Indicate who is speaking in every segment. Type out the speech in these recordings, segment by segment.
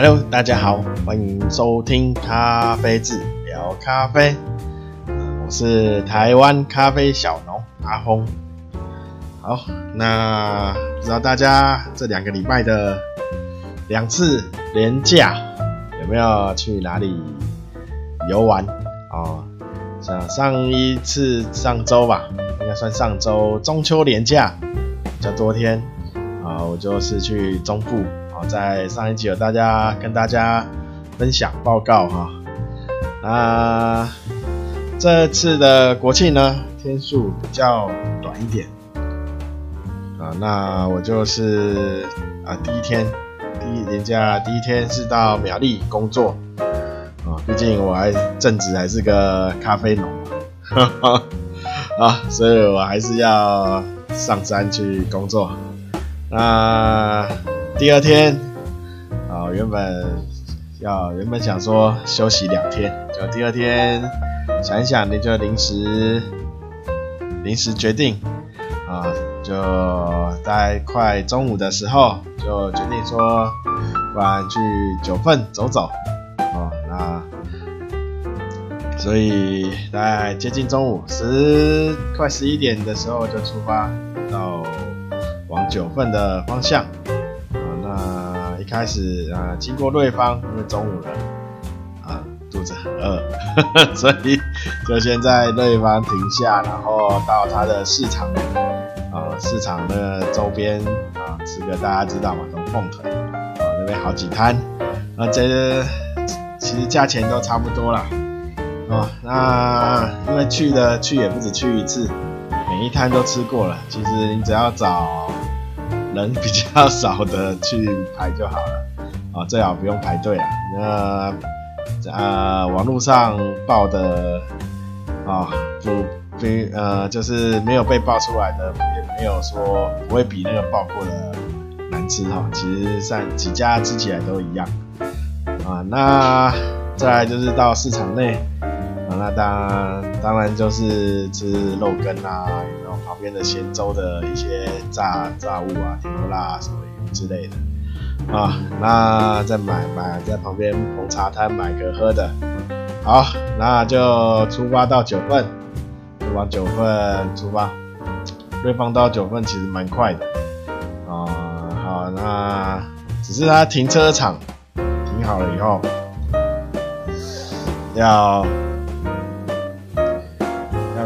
Speaker 1: Hello，大家好，欢迎收听咖啡志聊咖啡。我是台湾咖啡小农阿峰。好，那不知道大家这两个礼拜的两次连假有没有去哪里游玩啊？像上一次上周吧，应该算上周中秋连假比较多天啊，我就是去中部。在上一集有大家跟大家分享报告哈，那这次的国庆呢，天数比较短一点。啊，那我就是啊第一天第一连假第一天是到苗栗工作。啊，毕竟我还正职还是个咖啡农。嘛，啊，所以我还是要上山去工作，那。第二天，啊，原本要原本想说休息两天，就第二天想一想，你就临时临时决定，啊，就在快中午的时候就决定说，不然去九份走走，啊，那所以在接近中午十快十一点的时候就出发到往九份的方向。开始啊，经过瑞芳，因为中午了啊，肚子很饿，所以就先在瑞芳停下，然后到它的市场啊，市场的周边啊，吃个大家知道嘛，龙凤腿啊，那边好几摊，那这其实价钱都差不多啦。啊。那因为去的去也不止去一次，每一摊都吃过了，其实你只要找。人比较少的去排就好了啊，最好不用排队了。那呃，网络上报的啊，不不呃，就是没有被爆出来的，也没有说不会比那个爆过的难吃哈。其实上几家吃起来都一样啊。那再来就是到市场内啊，那当当然就是吃肉羹啊。然后旁边的咸粥的一些炸炸物啊，甜不辣什么之类的啊，那再买买在旁边红茶摊买个喝的，好，那就出发到九份，就往九份出发。瑞芳到九份其实蛮快的啊，好，那只是它停车场停好了以后要。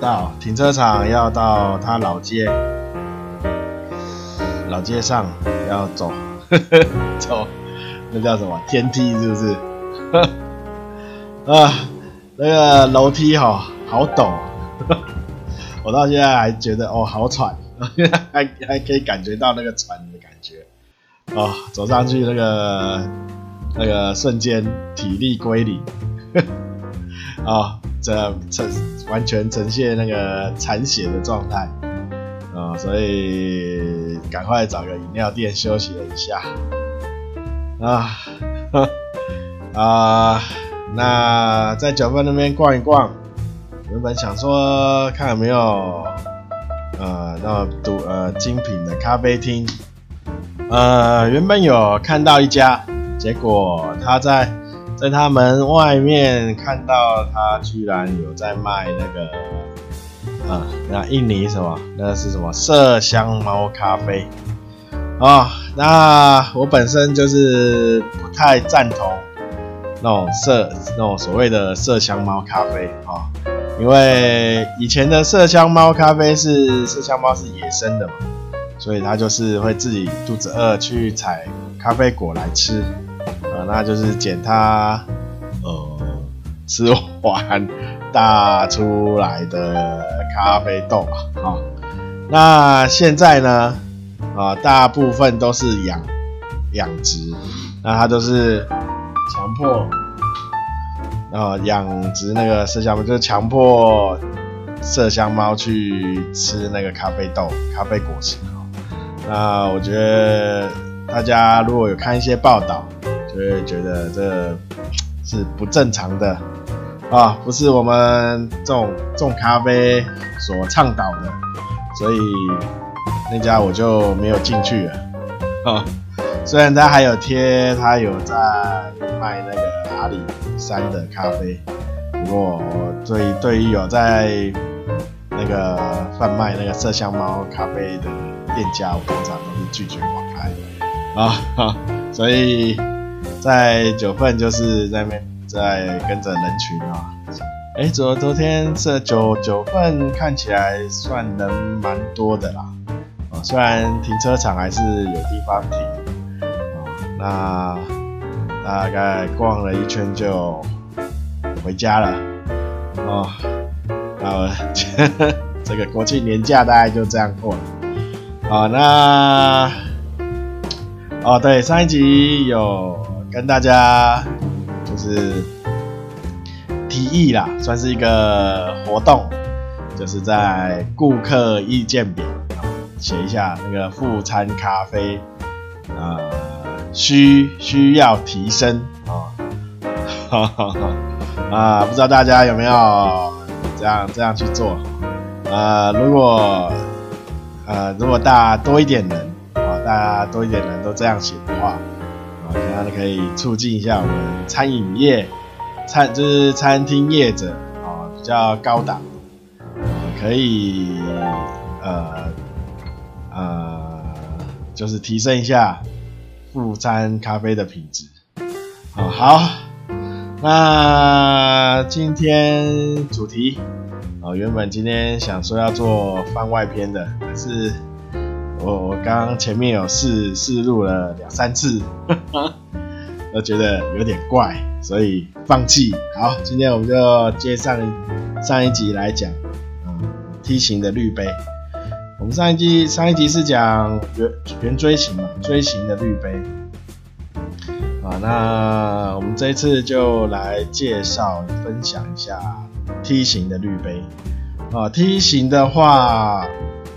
Speaker 1: 到停车场要到他老街，老街上要走，走，那叫什么？天梯是不是？啊，那个楼梯哈、哦，好陡，我到现在还觉得哦好喘，还还可以感觉到那个喘的感觉，哦，走上去那个那个瞬间体力归零，啊、这呈完全呈现那个残血的状态啊，所以赶快找个饮料店休息了一下啊啊！那在九份那边逛一逛，原本想说看有没有呃那独呃精品的咖啡厅，呃原本有看到一家，结果他在。在他们外面看到他居然有在卖那个，啊，那印尼什么？那是什么麝香猫咖啡？啊，那我本身就是不太赞同那种麝那种所谓的麝香猫咖啡啊，因为以前的麝香猫咖啡是麝香猫是野生的嘛，所以它就是会自己肚子饿去采咖啡果来吃。那就是捡它，呃，吃完大出来的咖啡豆，啊、那现在呢，啊、呃，大部分都是养养殖，那它都是强迫，呃，养殖那个麝香猫，就是强迫麝香猫去吃那个咖啡豆、咖啡果实，那我觉得大家如果有看一些报道。所以觉得这是不正常的啊，不是我们这种种咖啡所倡导的，所以那家我就没有进去了啊。虽然他还有贴，他有在卖那个阿里山的咖啡，不过对对于有在那个贩卖那个麝香猫咖啡的店家，我通常都是拒绝广开啊，所以在九份就是在那边在跟着人群啊，哎，昨昨天这九九份看起来算人蛮多的啦，啊，虽然停车场还是有地方停。哦那大概逛了一圈就回家了哦。那我 这个国庆年假大概就这样过了。好，那哦对，上一集有跟大家就是提议啦，算是一个活动，就是在顾客意见表写一下那个副餐咖啡啊。需需要提升啊，哈哈哈啊！不知道大家有没有这样这样去做？呃，如果呃如果大家多一点人啊，大家多一点人都这样写的话啊，这样可以促进一下我们餐饮业餐就是餐厅业者啊比较高档，可以呃呃就是提升一下。副餐咖啡的品质，啊，好，那今天主题，哦，原本今天想说要做番外篇的，可是我我刚前面有试试录了两三次，都觉得有点怪，所以放弃。好，今天我们就接上上一集来讲，嗯，T 型的滤杯。我们上一集上一集是讲圆圆锥形嘛，锥形的滤杯啊。那我们这一次就来介绍分享一下梯形的滤杯啊。梯形的话，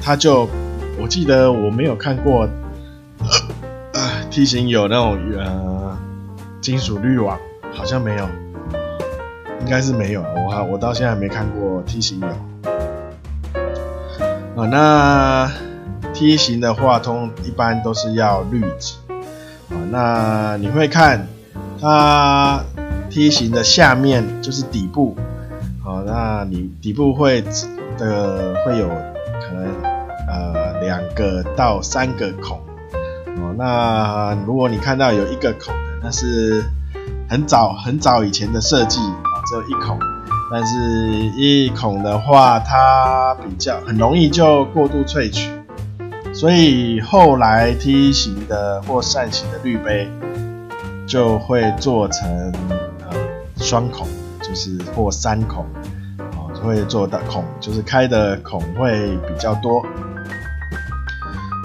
Speaker 1: 它就我记得我没有看过，呃呃、T 型有那种呃金属滤网，好像没有，应该是没有。我我到现在还没看过梯形有。啊，那梯形的话，通一般都是要滤纸啊。那你会看它梯形的下面就是底部，啊，那你底部会的会有两个到三个孔哦。那如果你看到有一个孔的，那是很早很早以前的设计啊，只有一孔。但是一孔的话，它比较很容易就过度萃取，所以后来梯形的或扇形的滤杯就会做成呃双孔，就是或三孔，哦，就会做的孔就是开的孔会比较多。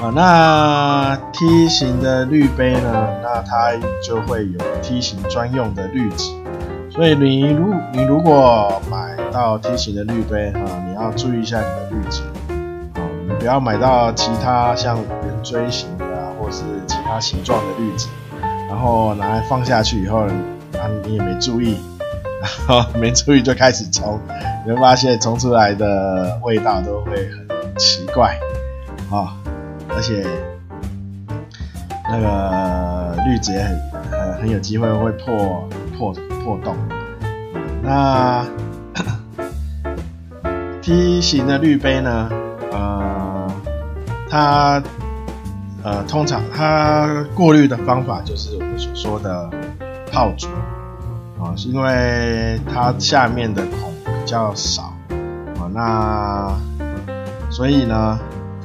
Speaker 1: 啊，那 T 型的滤杯呢，那它就会有 T 型专用的滤纸。所以你如你如果买到 T 型的滤杯哈，你要注意一下你的滤纸，啊，你不要买到其他像圆锥形的啊，或是其他形状的滤纸，然后拿来放下去以后，啊，你也没注意，然 后没注意就开始冲，你会发现冲出来的味道都会很奇怪，啊，而且那个滤纸也很很很有机会会破破。破洞，那 T 型的滤杯呢？呃，它呃通常它过滤的方法就是我们所说的泡煮啊，是因为它下面的孔比较少啊，那所以呢，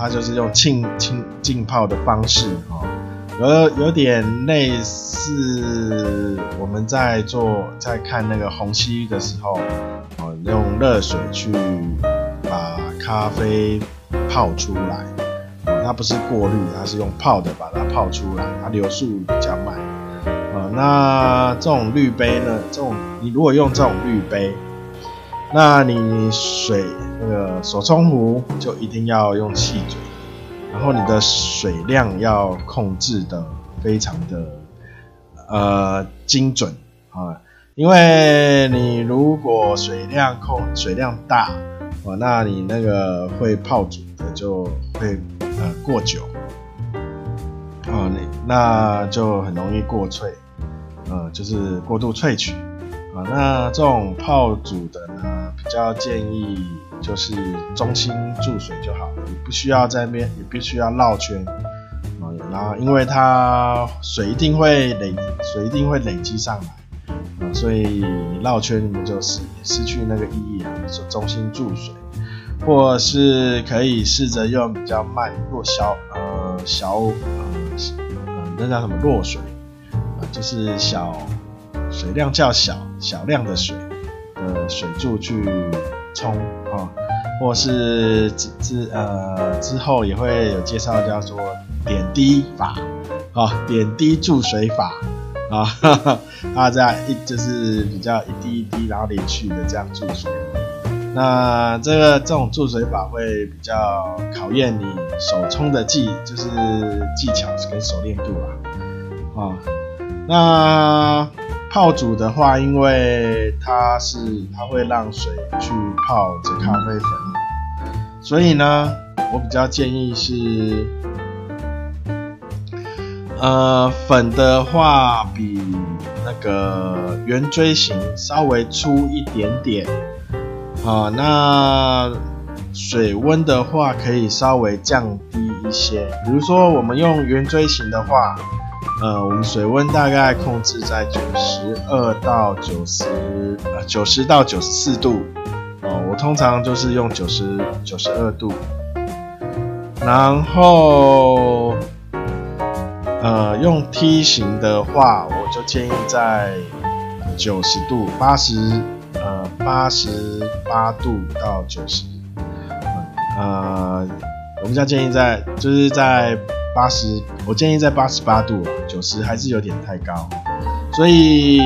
Speaker 1: 它就是用浸浸浸泡的方式啊。有有点类似我们在做在看那个虹吸的时候，哦，用热水去把咖啡泡出来，哦，它不是过滤，它是用泡的把它泡出来，它流速比较慢，哦，那这种滤杯呢，这种你如果用这种滤杯，那你水那个手冲壶就一定要用细嘴。然后你的水量要控制的非常的呃精准啊，因为你如果水量控水量大啊，那你那个会泡煮的就会呃过久啊，你那就很容易过萃，呃，就是过度萃取啊。那这种泡煮的呢，比较建议就是中心注水就好了，你不需要在那边，也不需要绕圈啊。然后因为它水一定会累，水一定会累积上来啊，所以你绕圈你们就失失去那个意义啊。说中心注水，或是可以试着用比较慢弱小呃小呃。那叫什么弱水啊？就是小水量较小、小量的水的水柱去冲啊，或是之之呃之后也会有介绍叫做点滴法啊，点滴注水法啊，大家一就是比较一滴一滴然后连续的这样注水。那这个这种注水法会比较考验你手冲的技，就是技巧跟熟练度啊。啊，那泡煮的话，因为它是它会让水去泡这咖啡粉，所以呢，我比较建议是，呃，粉的话比那个圆锥形稍微粗一点点。啊，那水温的话可以稍微降低一些。比如说，我们用圆锥形的话，呃，我们水温大概控制在九十二到九十，呃，九十到九十四度。哦，我通常就是用九十九十二度。然后，呃，用梯形的话，我就建议在九十度、八十。呃，八十八度到九十，呃，我比较建议在，就是在八十，我建议在八十八度，九十还是有点太高，所以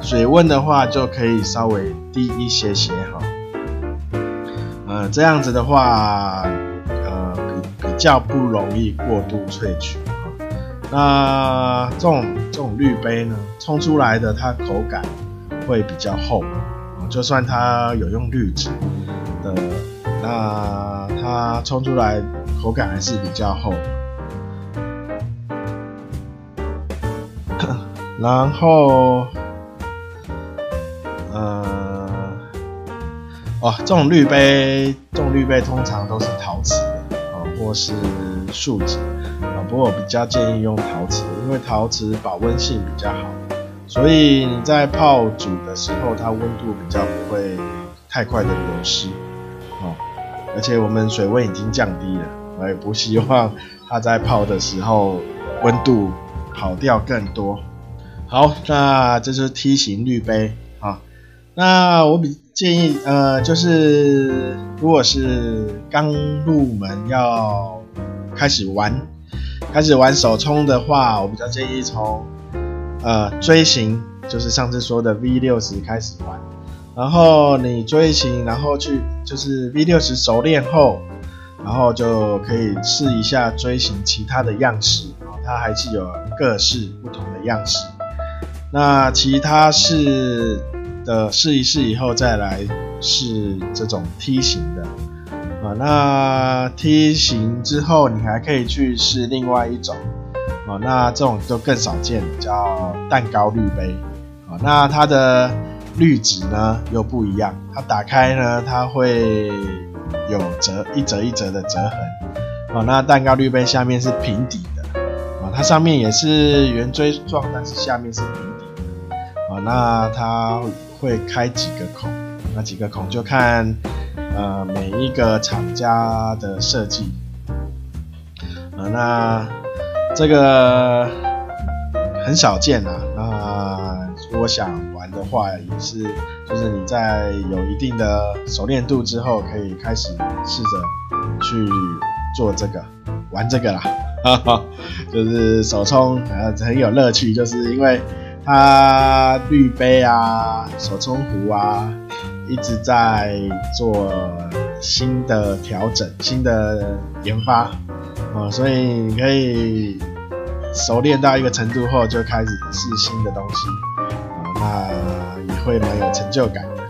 Speaker 1: 水温的话就可以稍微低一些些哈，呃，这样子的话，呃，比比较不容易过度萃取哈。那这种这种滤杯呢，冲出来的它口感。会比较厚，就算它有用滤纸的，那它冲出来口感还是比较厚。然后，呃，哦，这种滤杯，这种滤杯通常都是陶瓷的啊，或是树脂啊，不过我比较建议用陶瓷，因为陶瓷保温性比较好。所以你在泡煮的时候，它温度比较不会太快的流失，哦，而且我们水温已经降低了，我也不希望它在泡的时候温度跑掉更多。好，那这是梯形滤杯啊。那我比建议，呃，就是如果是刚入门要开始玩，开始玩手冲的话，我比较建议从。呃，锥形就是上次说的 V 六十开始玩，然后你锥形，然后去就是 V 六十熟练后，然后就可以试一下锥形其他的样式啊，它还是有各式不同的样式。那其他式的试一试以后，再来试这种梯形的啊。那梯形之后，你还可以去试另外一种。哦，那这种就更少见，叫蛋糕滤杯。啊，那它的滤纸呢又不一样，它打开呢，它会有折一折一折的折痕。哦，那蛋糕滤杯下面是平底的，啊，它上面也是圆锥状，但是下面是平那它会开几个孔？那几个孔就看呃每一个厂家的设计。啊，那。这个很少见啊，那如果想玩的话，也是就是你在有一定的熟练度之后，可以开始试着去做这个玩这个啦，哈哈，就是手冲呃很有乐趣，就是因为它滤杯啊、手冲壶啊一直在做新的调整、新的研发。啊，所以你可以熟练到一个程度后，就开始试新的东西，啊，那也会蛮有成就感的，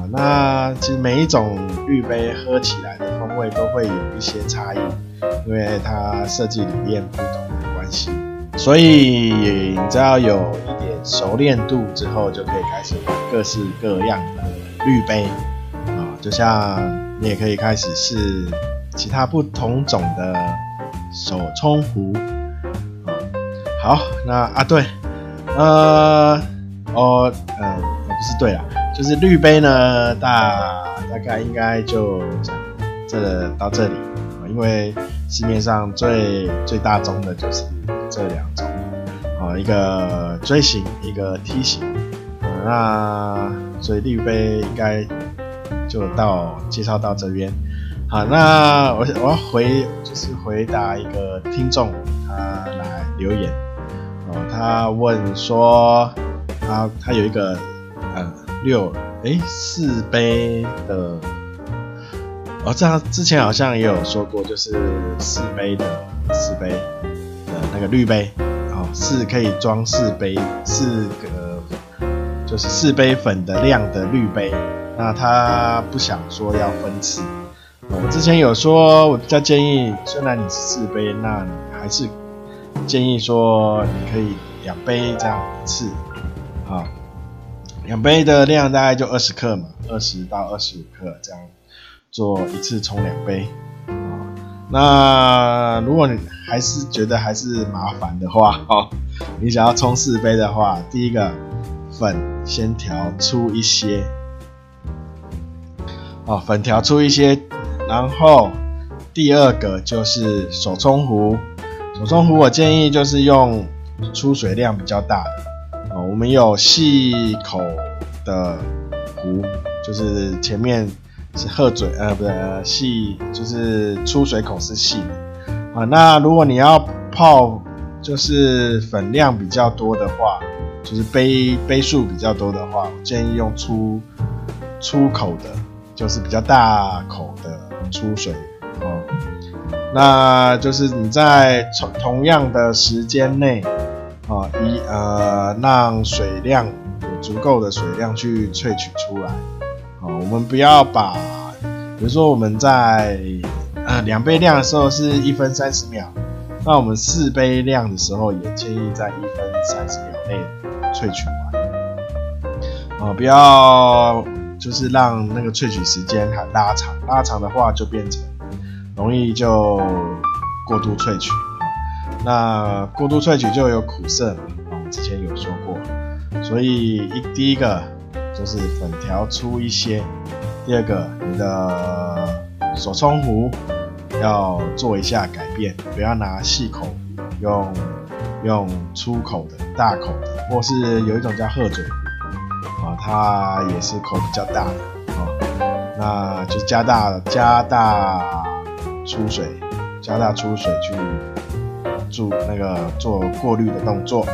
Speaker 1: 啊，那其实每一种滤杯喝起来的风味都会有一些差异，因为它设计理念不同的关系，所以你只要有熟练度之后，就可以开始玩各式各样的滤杯啊，就像你也可以开始试其他不同种的手冲壶啊。好，那啊对，呃，哦，呃，不是对啦，就是滤杯呢，大大概应该就这到这里啊，因为市面上最最大宗的就是。这两种，一个锥形，一个梯形，啊，那所以滤杯应该就到介绍到这边，好，那我我要回就是回答一个听众他来留言，哦，他问说他他有一个呃六诶四杯的，哦，这样之前好像也有说过，就是四杯的四杯的。那个绿杯，是可以装四杯，四个就是四杯粉的量的滤杯。那他不想说要分次。我之前有说，我比较建议，虽然你是四杯，那你还是建议说你可以两杯这样一次，啊，两杯的量大概就二十克嘛，二十到二十五克这样做一次冲两杯。啊那如果你还是觉得还是麻烦的话，哦，你想要冲四杯的话，第一个粉先调粗一些，哦，粉调粗一些，然后第二个就是手冲壶，手冲壶我建议就是用出水量比较大的，哦，我们有细口的壶，就是前面。是鹤嘴，呃，不对，细就是出水口是细啊。那如果你要泡，就是粉量比较多的话，就是杯杯数比较多的话，我建议用粗粗口的，就是比较大口的出水哦。那就是你在同同样的时间内啊，一呃让水量有足够的水量去萃取出来啊。我们不要把，比如说我们在呃两杯量的时候是一分三十秒，那我们四杯量的时候也建议在一分三十秒内萃取完。啊，不要就是让那个萃取时间还拉长，拉长的话就变成容易就过度萃取啊。那过度萃取就有苦涩嘛，我们之前有说过，所以一第一个。就是粉条粗一些。第二个，你的手冲壶要做一下改变，不要拿细口，用用粗口的、大口的，或是有一种叫鹤嘴啊，它也是口比较大的啊，那就加大加大出水，加大出水去做那个做过滤的动作。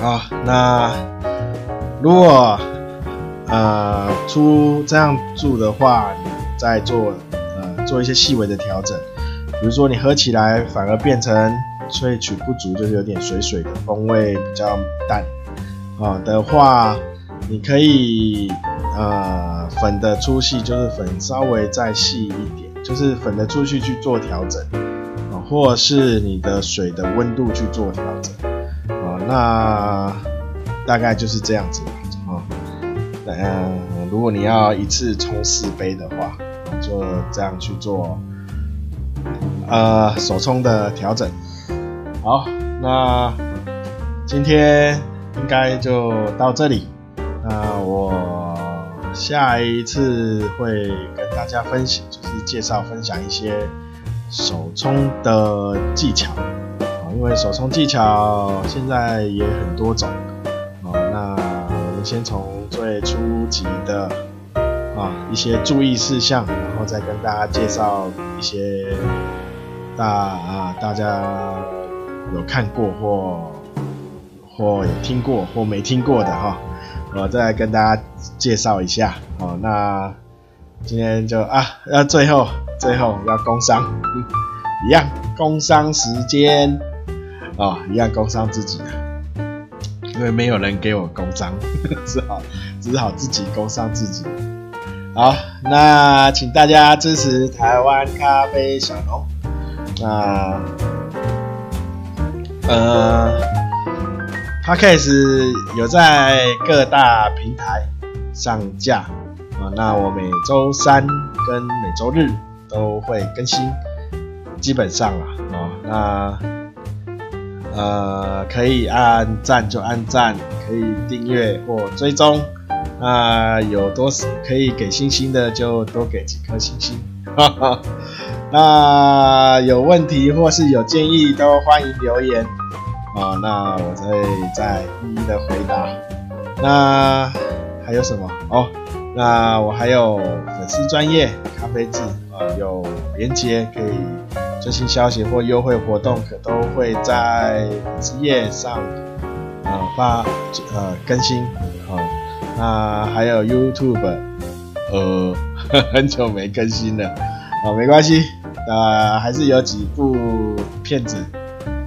Speaker 1: 好，那。如果呃出这样做的话，你再做做一些细微的调整，比如说你喝起来反而变成萃取不足，就是有点水水的风味比较淡。啊、的话，你可以呃粉的粗细就是粉稍微再细一点，就是粉的粗细去做调整。啊、或是你的水的温度去做调整。啊、呃，那。大概就是这样子。啊，嗯，如果你要一次冲四杯的话，就这样去做，呃，手冲的调整。好，那今天应该就到这里。那我下一次会跟大家分享，就是介绍分享一些手冲的技巧啊，因为手冲技巧现在也很多种。啊，那我们先从最初级的啊一些注意事项，然后再跟大家介绍一些大啊大家有看过或或有听过或没听过的哈，我再跟大家介绍一下。好，那今天就啊要最后最后要工商，一样工商时间啊，一样工商自己。因为没有人给我工商，只好只好自己工伤自己。好，那请大家支持台湾咖啡小农。那呃，Podcast 有在各大平台上架啊。那我每周三跟每周日都会更新，基本上啊，哦，那呃可以按赞就按赞，可以订阅或追踪。那有多可以给星星的，就多给几颗星星。哈哈。那有问题或是有建议，都欢迎留言啊。那我会再一一的回答。那还有什么哦？那我还有粉丝专业咖啡制啊，有连接可以最新消息或优惠活动，可都会在粉丝页上啊发呃更新啊。那还有 YouTube，呃，很久没更新了啊，没关系。呃，还是有几部片子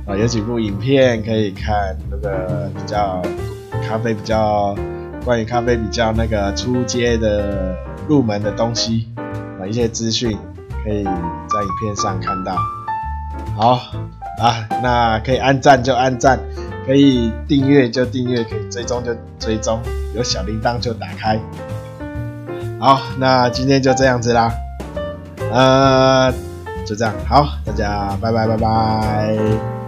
Speaker 1: 啊、有几部影片可以看，那个比较咖啡比较关于咖啡比较那个初阶的入门的东西啊、一些资讯可以在影片上看到。好啊，那可以按赞就按赞，可以订阅就订阅，可以追踪就追踪，有小铃铛就打开。好，那今天就这样子啦，呃。就这样，好，大家拜拜拜拜。